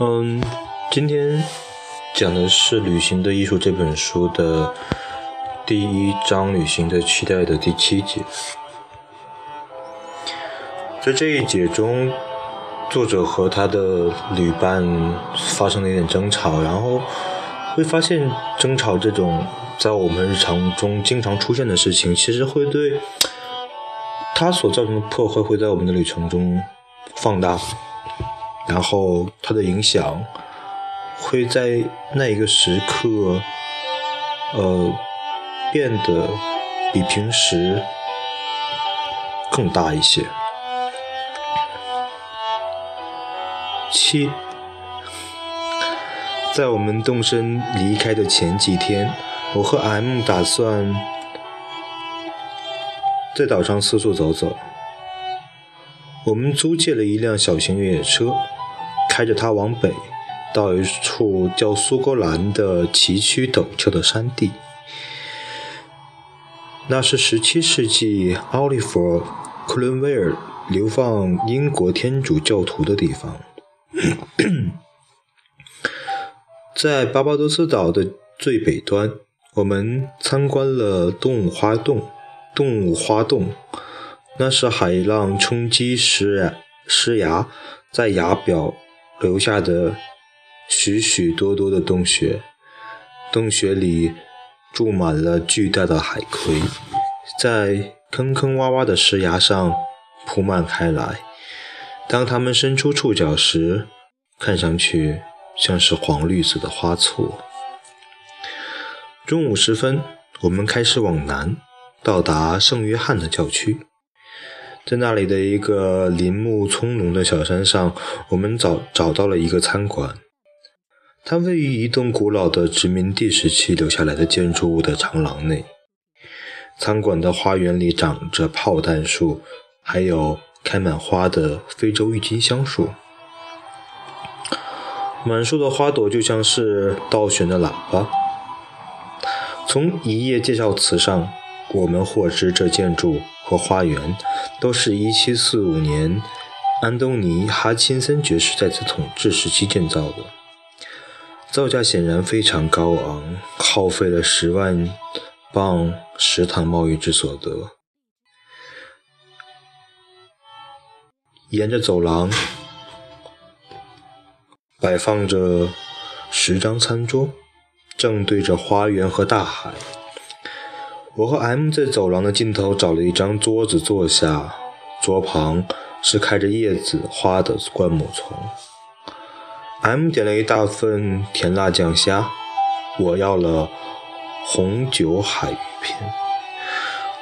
嗯，今天讲的是《旅行的艺术》这本书的第一章“旅行的期待”的第七节。在这一节中，作者和他的旅伴发生了一点争吵，然后会发现争吵这种在我们日常中经常出现的事情，其实会对它所造成的破坏会在我们的旅程中放大。然后它的影响会在那一个时刻，呃，变得比平时更大一些。七，在我们动身离开的前几天，我和 M 打算在岛上四处走走。我们租借了一辆小型越野车。开着它往北，到一处叫苏格兰的崎岖陡峭的山地。那是17世纪奥利弗·克伦威尔流放英国天主教徒的地方。在巴巴多斯岛的最北端，我们参观了动物花洞。动物花洞，那是海浪冲击时石崖，在崖表。留下的许许多多的洞穴，洞穴里住满了巨大的海葵，在坑坑洼洼的石崖上铺满开来。当它们伸出触角时，看上去像是黄绿色的花簇。中午时分，我们开始往南，到达圣约翰的教区。在那里的一个林木葱茏的小山上，我们找找到了一个餐馆。它位于一栋古老的殖民地时期留下来的建筑物的长廊内。餐馆的花园里长着炮弹树，还有开满花的非洲郁金香树。满树的花朵就像是倒悬的喇叭。从一页介绍词上，我们获知这建筑。和花园都是1745年安东尼·哈钦森爵士在此统治时期建造的，造价显然非常高昂，耗费了十万磅石糖贸易之所得。沿着走廊摆放着十张餐桌，正对着花园和大海。我和 M 在走廊的尽头找了一张桌子坐下，桌旁是开着叶子花的灌木丛。M 点了一大份甜辣酱虾，我要了红酒海鱼片，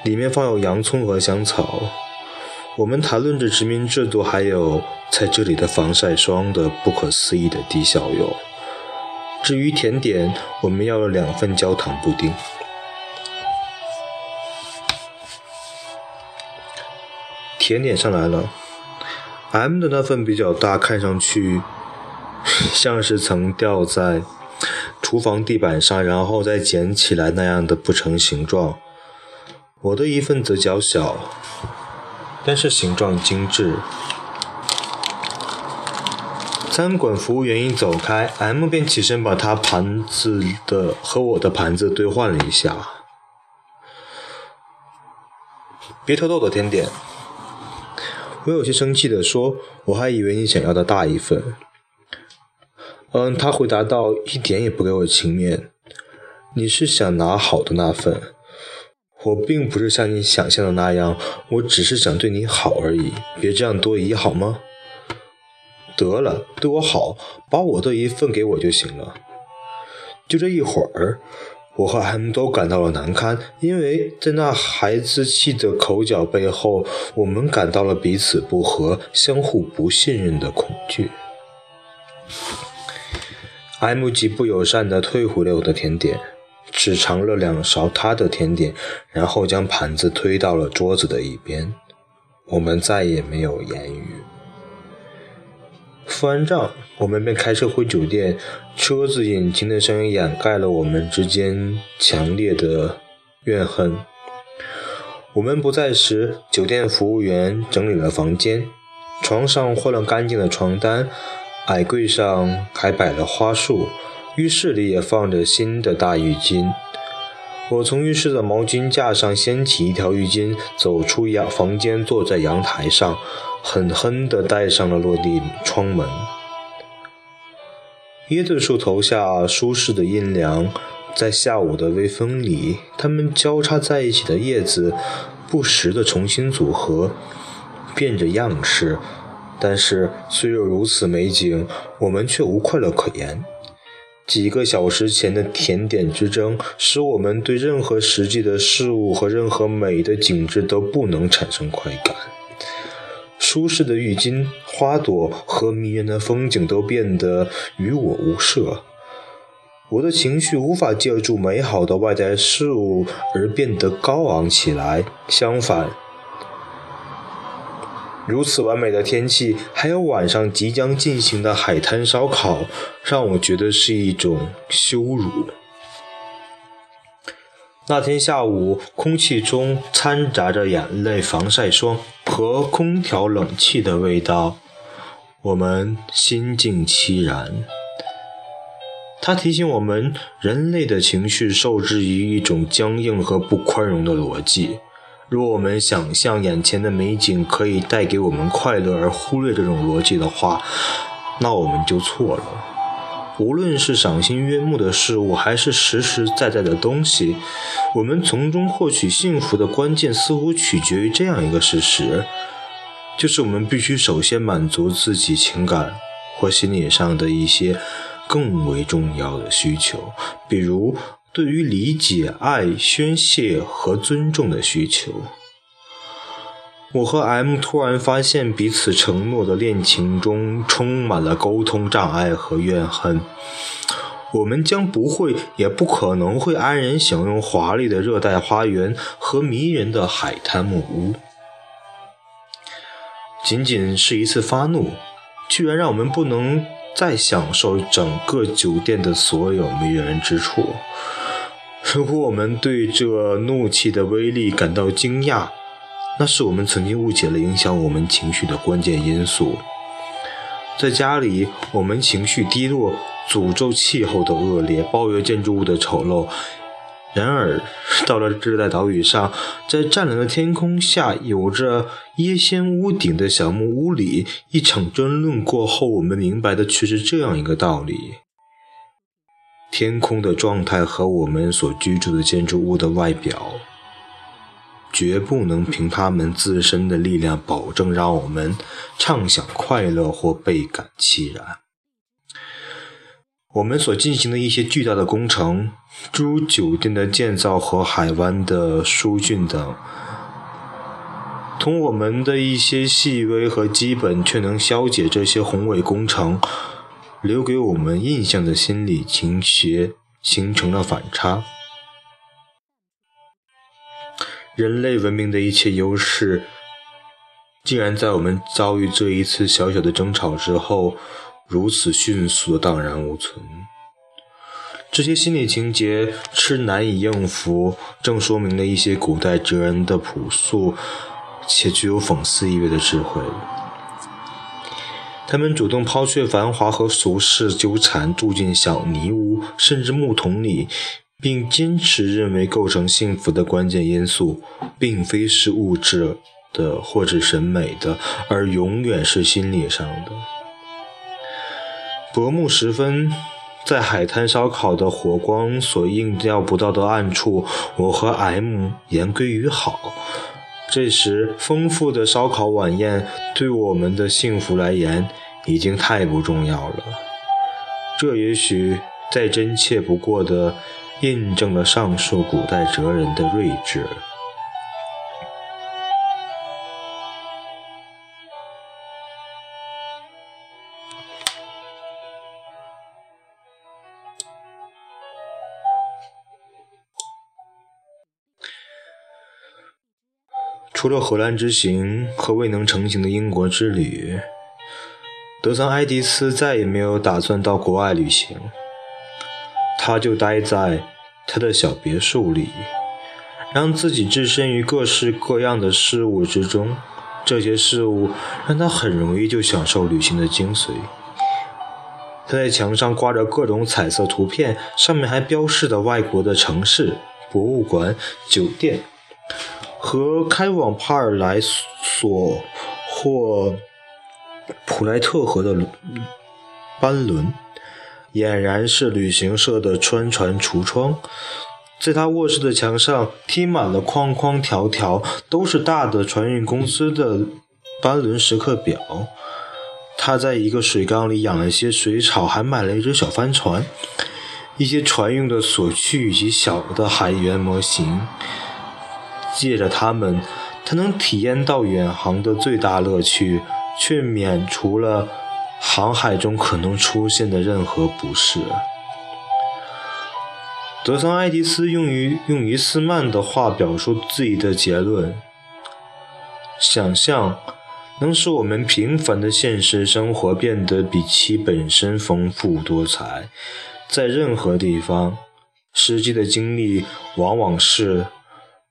里面放有洋葱和香草。我们谈论着殖民制度，还有在这里的防晒霜的不可思议的低效用。至于甜点，我们要了两份焦糖布丁。甜点上来了，M 的那份比较大，看上去 像是曾掉在厨房地板上，然后再捡起来那样的不成形状。我的一份则较小，但是形状精致。餐馆服务员一走开，M 便起身把他盘子的和我的盘子兑换了一下。别偷偷的甜点。我有些生气地说：“我还以为你想要的大一份。”嗯，他回答道：“一点也不给我情面。你是想拿好的那份，我并不是像你想象的那样，我只是想对你好而已。别这样多疑好吗？得了，对我好，把我的一份给我就行了。就这一会儿。”我和 M 都感到了难堪，因为在那孩子气的口角背后，我们感到了彼此不和、相互不信任的恐惧。M 极不友善地退回了我的甜点，只尝了两勺他的甜点，然后将盘子推到了桌子的一边。我们再也没有言语。付完账，我们便开车回酒店。车子引擎的声音掩盖了我们之间强烈的怨恨。我们不在时，酒店服务员整理了房间，床上换了干净的床单。矮柜上还摆了花束，浴室里也放着新的大浴巾。我从浴室的毛巾架上掀起一条浴巾，走出阳房间，坐在阳台上，狠狠地带上了落地窗门。椰子树头下舒适的阴凉，在下午的微风里，它们交叉在一起的叶子不时地重新组合，变着样式。但是，虽有如此美景，我们却无快乐可言。几个小时前的甜点之争，使我们对任何实际的事物和任何美的景致都不能产生快感。舒适的浴巾、花朵和迷人的风景都变得与我无涉。我的情绪无法借助美好的外在事物而变得高昂起来，相反。如此完美的天气，还有晚上即将进行的海滩烧烤，让我觉得是一种羞辱。那天下午，空气中掺杂着眼泪、防晒霜和空调冷气的味道，我们心境凄然。它提醒我们，人类的情绪受制于一种僵硬和不宽容的逻辑。若我们想象眼前的美景可以带给我们快乐，而忽略这种逻辑的话，那我们就错了。无论是赏心悦目的事物，还是实实在在的东西，我们从中获取幸福的关键似乎取决于这样一个事实：就是我们必须首先满足自己情感或心理上的一些更为重要的需求，比如。对于理解、爱、宣泄和尊重的需求，我和 M 突然发现彼此承诺的恋情中充满了沟通障碍和怨恨。我们将不会，也不可能会安然享用华丽的热带花园和迷人的海滩木屋。仅仅是一次发怒，居然让我们不能再享受整个酒店的所有迷人之处。如果我们对这怒气的威力感到惊讶，那是我们曾经误解了影响我们情绪的关键因素。在家里，我们情绪低落，诅咒气候的恶劣，抱怨建筑物的丑陋；然而，到了热带岛屿上，在湛蓝的天空下，有着椰仙屋顶的小木屋里，一场争论过后，我们明白的却是这样一个道理。天空的状态和我们所居住的建筑物的外表，绝不能凭他们自身的力量保证让我们畅享快乐或倍感凄然。我们所进行的一些巨大的工程，诸如酒店的建造和海湾的疏浚等，同我们的一些细微和基本却能消解这些宏伟工程。留给我们印象的心理情绪形成了反差。人类文明的一切优势，竟然在我们遭遇这一次小小的争吵之后，如此迅速的荡然无存。这些心理情节是难以应付，正说明了一些古代哲人的朴素且具有讽刺意味的智慧。他们主动抛却繁华和俗世纠缠，住进小泥屋甚至木桶里，并坚持认为构成幸福的关键因素，并非是物质的或者审美的，而永远是心理上的。薄暮时分，在海滩烧烤的火光所映照不到的暗处，我和 M 言归于好。这时，丰富的烧烤晚宴对我们的幸福来言已经太不重要了。这也许再真切不过的印证了上述古代哲人的睿智。除了荷兰之行和未能成行的英国之旅，德桑埃迪斯再也没有打算到国外旅行。他就待在他的小别墅里，让自己置身于各式各样的事物之中。这些事物让他很容易就享受旅行的精髓。他在墙上挂着各种彩色图片，上面还标示着外国的城市、博物馆、酒店和开往帕尔莱索或普莱特河的班轮，俨然是旅行社的宣传橱窗。在他卧室的墙上贴满了框框条条，都是大的船运公司的班轮时刻表。他在一个水缸里养了一些水草，还买了一只小帆船，一些船用的锁具以及小的海员模型。借着它们，他能体验到远航的最大乐趣，却免除了航海中可能出现的任何不适。德桑埃迪斯用于用于斯曼的话表述自己的结论：想象能使我们平凡的现实生活变得比其本身丰富多彩。在任何地方，实际的经历往往是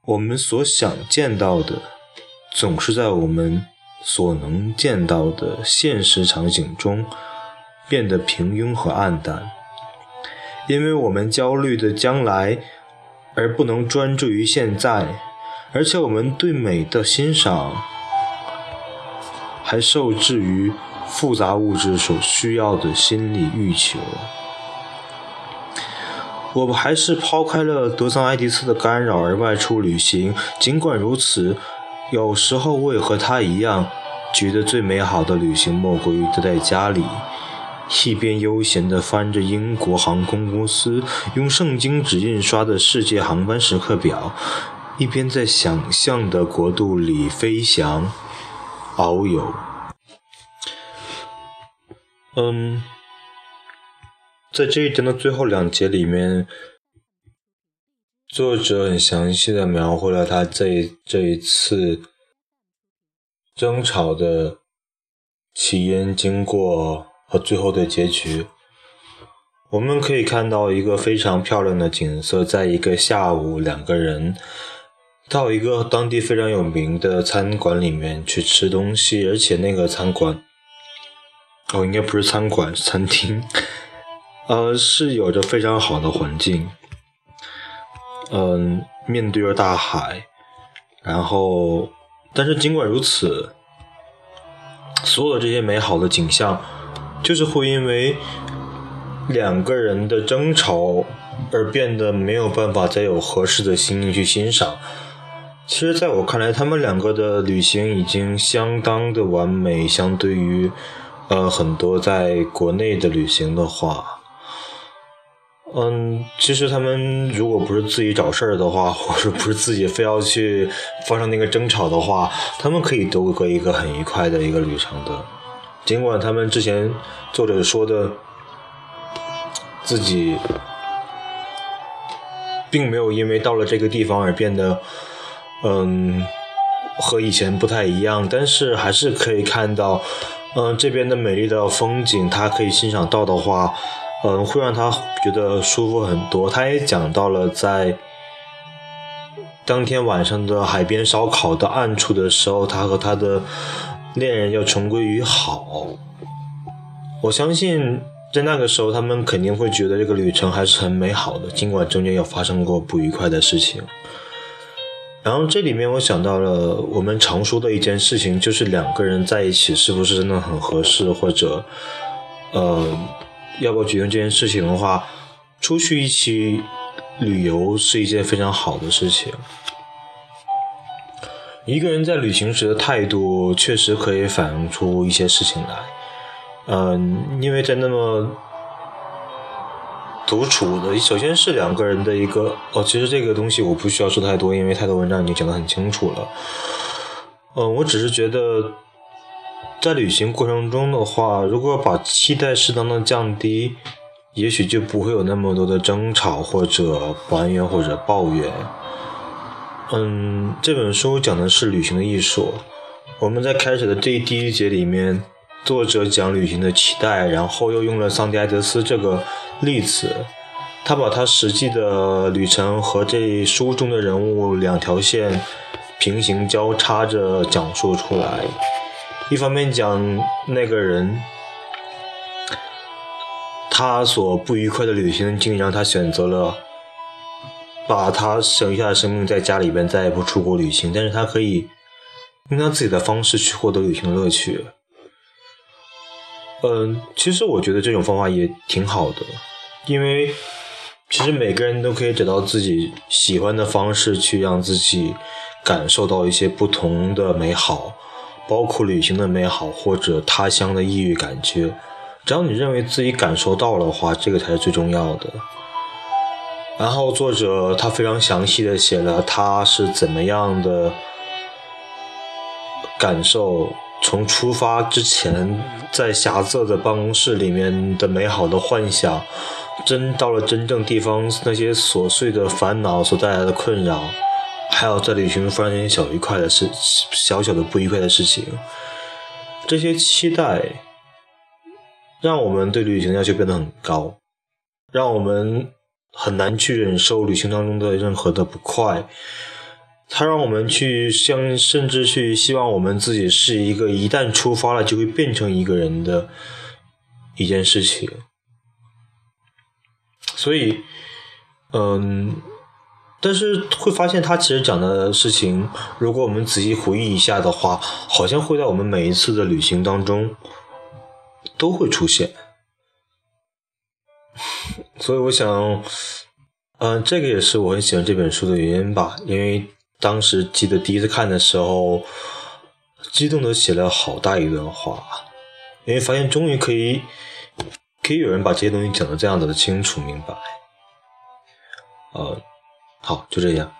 我们所想见到的，总是在我们所能见到的现实场景中变得平庸和暗淡。因为我们焦虑的将来，而不能专注于现在，而且我们对美的欣赏还受制于复杂物质所需要的心理欲求。我们还是抛开了德桑埃迪斯的干扰而外出旅行。尽管如此，有时候我也和他一样，觉得最美好的旅行莫过于待在家里。一边悠闲地翻着英国航空公司用圣经纸印刷的世界航班时刻表，一边在想象的国度里飞翔、遨游。嗯，在这一章的最后两节里面，作者很详细的描绘了他这这一次争吵的起因、经过。和最后的结局，我们可以看到一个非常漂亮的景色。在一个下午，两个人到一个当地非常有名的餐馆里面去吃东西，而且那个餐馆，哦，应该不是餐馆，是餐厅，呃，是有着非常好的环境，嗯，面对着大海，然后，但是尽管如此，所有的这些美好的景象。就是会因为两个人的争吵而变得没有办法再有合适的心情去欣赏。其实，在我看来，他们两个的旅行已经相当的完美，相对于呃很多在国内的旅行的话，嗯，其实他们如果不是自己找事儿的话，或者不是自己非要去发生那个争吵的话，他们可以度过一个很愉快的一个旅程的。尽管他们之前作者说的自己并没有因为到了这个地方而变得嗯和以前不太一样，但是还是可以看到嗯这边的美丽的风景，他可以欣赏到的话，嗯会让他觉得舒服很多。他也讲到了在当天晚上的海边烧烤的暗处的时候，他和他的。恋人要重归于好，我相信在那个时候，他们肯定会觉得这个旅程还是很美好的，尽管中间有发生过不愉快的事情。然后这里面我想到了我们常说的一件事情，就是两个人在一起是不是真的很合适，或者呃，要不要决定这件事情的话，出去一起旅游是一件非常好的事情。一个人在旅行时的态度，确实可以反映出一些事情来。嗯，因为在那么独处的，首先是两个人的一个哦，其实这个东西我不需要说太多，因为太多文章已经讲得很清楚了。嗯，我只是觉得，在旅行过程中的话，如果把期待适当的降低，也许就不会有那么多的争吵或者埋怨或者抱怨。嗯，这本书讲的是旅行的艺术。我们在开始的这第一节里面，作者讲旅行的期待，然后又用了桑迪埃德斯这个例子，他把他实际的旅程和这书中的人物两条线平行交叉着讲述出来。一方面讲那个人，他所不愉快的旅行经历让他选择了把他剩下的生命在家里边，再也不出国旅行。但是他可以用他自己的方式去获得旅行的乐趣。嗯，其实我觉得这种方法也挺好的，因为其实每个人都可以找到自己喜欢的方式去让自己感受到一些不同的美好。包括旅行的美好或者他乡的异域感觉，只要你认为自己感受到了的话，这个才是最重要的。然后作者他非常详细的写了他是怎么样的感受，从出发之前在狭窄的办公室里面的美好的幻想，真到了真正地方那些琐碎的烦恼所带来的困扰。还有在旅行中发生一些小愉快的事，小小的不愉快的事情，这些期待让我们对旅行要求变得很高，让我们很难去忍受旅行当中的任何的不快。它让我们去相，甚至去希望我们自己是一个一旦出发了就会变成一个人的一件事情。所以，嗯。但是会发现，他其实讲的事情，如果我们仔细回忆一下的话，好像会在我们每一次的旅行当中都会出现。所以我想，嗯，这个也是我很喜欢这本书的原因吧。因为当时记得第一次看的时候，激动的写了好大一段话，因为发现终于可以，可以有人把这些东西讲的这样子的清楚明白，呃。好，就这样。